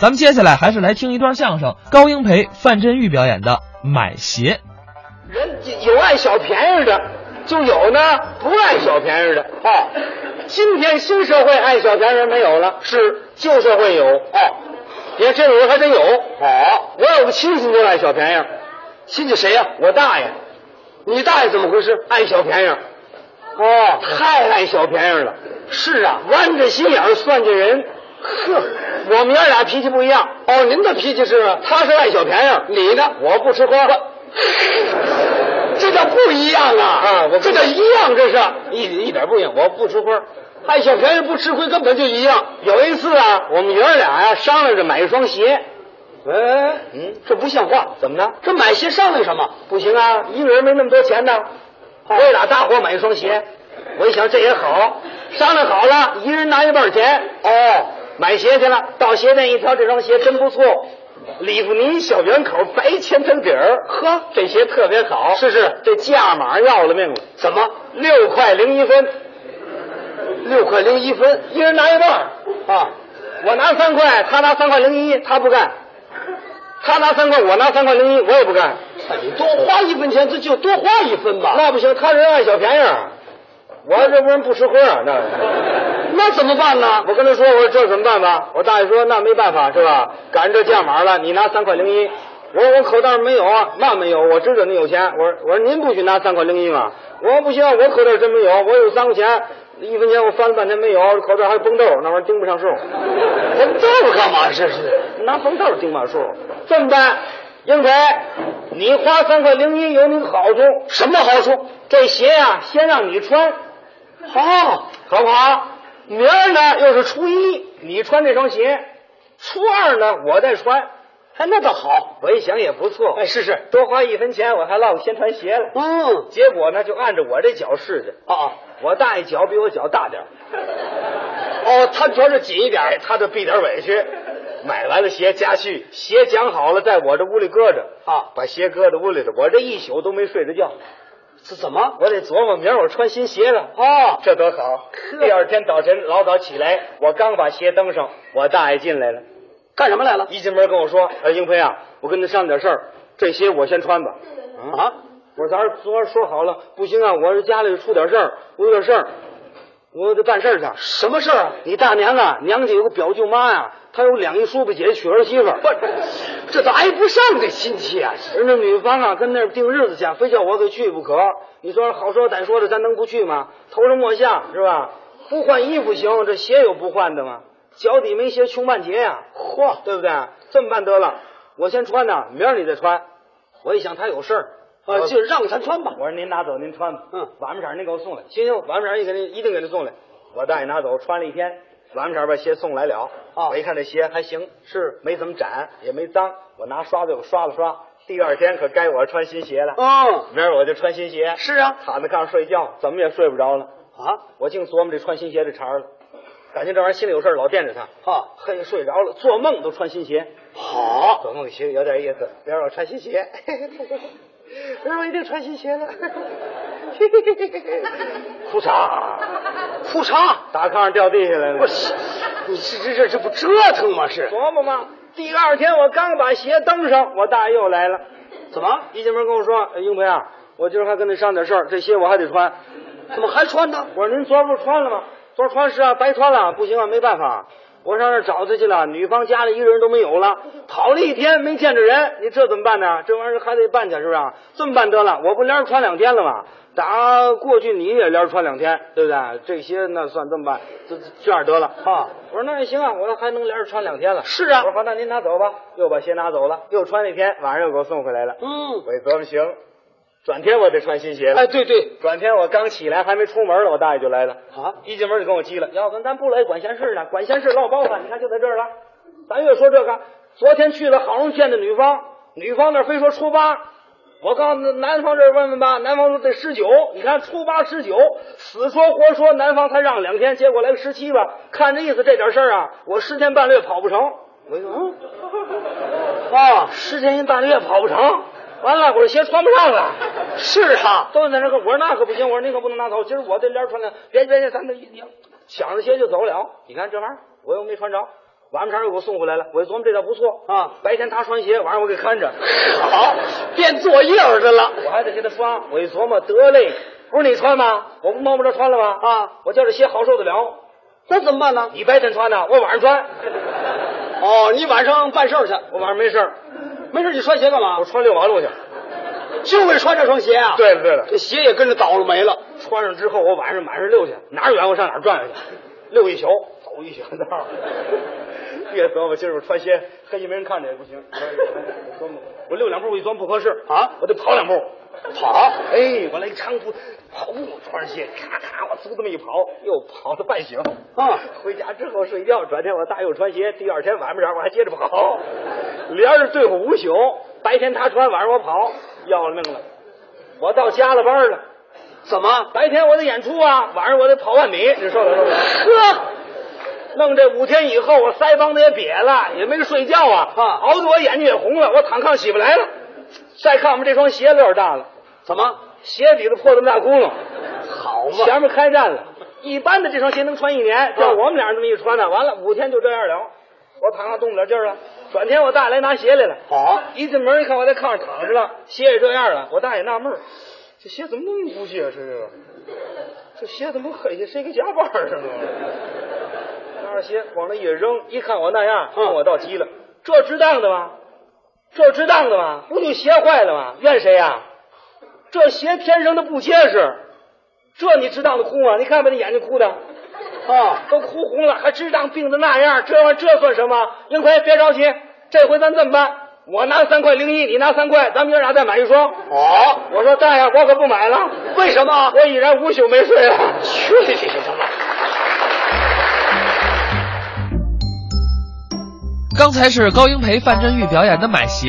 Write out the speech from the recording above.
咱们接下来还是来听一段相声，高英培、范振钰表演的《买鞋》。人有爱小便宜的，就有呢不爱小便宜的。哦，今天新社会爱小便宜没有了，是旧社会有。哦，你看这种人还真有。好，我有个亲戚就爱小便宜。亲戚谁呀、我大爷。你大爷怎么回事？爱小便宜。哦，太爱小便宜了。是啊，弯着心眼儿算计人。呵，我们爷俩脾气不一样。哦，您的脾气是？他是爱小便宜，你呢？我不吃亏。这叫不一样啊！啊，我这叫一样，这是一一点不一样。我不吃亏，爱小便宜不吃亏，根本就一样。有一次啊，我们爷儿俩呀、商量着买一双鞋。哎，嗯，这不像话，怎么呢？这买鞋商量什么？不行啊，一个人没那么多钱呢。哥俩大伙买一双鞋，我一想这也好，商量好了，一人拿一半钱。哦，买鞋去了，到鞋店一挑，这双鞋真不错。里弗尼小圆口白千层底儿，呵，这鞋特别好。是是，这价码要了命了。怎么？六块零一分。六块零一分，一人拿一半儿啊！我拿三块，他拿三块零一，他不干。他拿三块，我拿三块零一，我也不干。你多花一分钱，这就多花一分吧。那不行，他人爱小便宜，我这不人不吃亏啊，那 那怎么办呢？我跟他说，我说这怎么办吧？我大爷说那没办法是吧？赶上这价码了，你拿三块零一。我说我口袋没有啊，那没有，我知道你有钱。我说我说您不许拿三块零一吗？我说不行，我口袋真没有，我有三块钱，一分钱我翻了半天没有，口袋还有绷豆，那玩意儿盯不上数。绷豆干嘛？这是拿绷豆盯把数？这么办，英培，你花三块零一有你好处，什么好处？这鞋呀、先让你穿，好，好不好？明儿呢又是初一，你穿这双鞋，初二呢我再穿。哎，那倒好，我一想也不错。哎，是是，多花一分钱，我还落个先穿鞋了。嗯，结果呢，就按照我这脚试去。哦哦，我大爷脚比我脚大点 哦，他穿着紧一点，哎他就避点委屈。买完了鞋，家去鞋讲好了，在我这屋里搁着啊，把鞋搁在屋里头，我这一宿都没睡着觉。是怎么？我得琢磨明儿我穿新鞋了。哦，这多好！第二天早晨老早起来，我刚把鞋蹬上，我大爷进来了。干什么来了？一进门跟我说：“哎，英飞啊，我跟他商量点事儿，这鞋我先穿吧。”啊，我说咱昨儿说好了，不行啊，我这家里出点事儿，我有点事儿，我得办事儿去。什么事儿啊？你大娘啊，娘家有个表舅妈呀、她有两姨叔伯姐娶儿媳妇这都挨不上这亲戚啊！人家女方啊，跟那儿定日子去，非叫我给去不可。你说好说歹说的，咱能不去吗？头上抹下是吧？不换衣服行，这鞋有不换的吗？脚底没鞋，穷半截呀、嚯，对不对？这么办得了，我先穿呢，明儿你再穿。我一想他有事儿，啊，就让他穿吧。我说您拿走，您穿吧。嗯，晚上您给我送来。行行，晚上一给您一定给您送来。我大爷拿走，穿了一天，晚上把鞋送来了。啊，我一看这鞋还行，是没怎么展，也没脏。我拿刷子我刷了刷。第二天可该我穿新鞋了。嗯，明儿我就穿新鞋。是啊，躺在炕上睡觉，怎么也睡不着了。啊，我净琢磨这穿新鞋这茬了。感情这玩意儿心里有事儿，老惦着他。啊，嘿，睡着了，做梦都穿新鞋。好，做梦鞋，有点意思。明儿我穿新鞋，明儿我一定穿新鞋了。裤衩，裤衩，打炕上掉地下来了。不是，你这这这这不折腾吗？是琢磨吗？第二天我刚把鞋蹬上，我大爷又来了。怎么？一进门跟我说：“哎英培啊，我今儿还跟你商点事儿，这鞋我还得穿。怎么还穿呢？我说您昨儿不是穿了吗？昨儿穿是啊，白穿了，不行啊，没办法。我上那找他去了，女方家里一个人都没有了，跑了一天没见着人，你这怎么办呢？这玩意儿还得办去，是不是？这么办得了，我不连着穿两天了吗？打过去你也连着穿两天，对不对？这些那算这么办，这这这样得了啊。我说那也行啊，我还能连着穿两天了。是啊，我说好，那您拿走吧。又把鞋拿走了，又穿了一天，晚上又给我送回来了。嗯，我一琢磨行，转天我得穿新鞋了。哎，对对，转天我刚起来还没出门呢，我大爷就来了。啊，一进门就跟我急了，要不咱不来管闲事呢？管闲事唠包子，你看就在这儿了。咱越说这个，昨天去了，好容易见的女方，女方那非说初八。我告诉男方这儿问问吧，男方说得十九，你看初八十九，死说活说，男方才让两天，结果来个十七吧，看这意思这点事儿啊，我十天半个月跑不成。我一说，嗯，啊，十天半个月跑不成，完了，我这鞋穿不上了。是啊，都在那个，我说那可不行，我说您可不能拿走，今儿我这连穿的，别别别，咱这你想着鞋就走了。你看这玩意儿，我又没穿着，晚上又给我送回来了。我一琢磨这倒不错啊，白天他穿鞋，晚上我给看着，好，变作业去了。我还得给他刷。我一琢磨，得嘞，不是你穿吗？我不摸不着穿了吗？啊，我叫这鞋好受得了。那怎么办呢？你白天穿呢，我晚上穿。哦，你晚上办事儿去，我晚上没事儿，没事你穿鞋干嘛我？穿遛马路去。就为穿这双鞋啊？，对了对了，这鞋也跟着倒了霉了。穿上之后，我晚上满身溜去，哪儿远我上哪儿转去，溜一宿，走一宿道。别琢磨，今儿我穿鞋，黑夜没人看着也不行。我溜两步，我一钻不合适啊，我得跑两步。跑，哎，我来一长途跑步，穿上鞋，咔咔，我嗖这么一跑，又跑了半宿。啊，回家之后睡觉，转天我大又穿鞋，第二天晚上我还接着跑，连着对付五宿。白天他穿，晚上我跑，要了命了。我到加了班了，怎么？白天我得演出啊，晚上我得跑万米，你受得了？呵，弄这五天以后，我腮帮子也瘪了，也没睡觉啊，啊熬得我眼睛也红了，我躺炕起不来了。再看我们这双鞋子有点大了，怎么？鞋底子破这么大窟窿，好嘛，前面开战了。一般的这双鞋能穿一年，叫我们俩人这么一穿呢，完了五天就这样了。我躺上动不了劲儿了，转天我大爷来拿鞋来了。好，一进门一看我在炕上躺着了，鞋也这样了。我大爷纳闷儿，这鞋怎么那么不结实这个？这鞋怎么黑下？谁给夹板儿上了？拿着鞋往那一扔，一看我那样，嗯我倒急了。这值当的吗？这值当的吗？不就鞋坏了吗？怨谁呀、这鞋天生的不结实，这你值当的哭吗？你看把你眼睛哭的，啊，都哭红了，还值当病的那样，这玩意儿这算什么？英奎，别着急，这回咱这么办？我拿三块零一，你拿三块，咱们爷俩再买一双。哦，我说大爷，我可不买了，为什么？我已然五宿没睡了。去你的吧！刚才是高英培、范振钰表演的《买鞋》，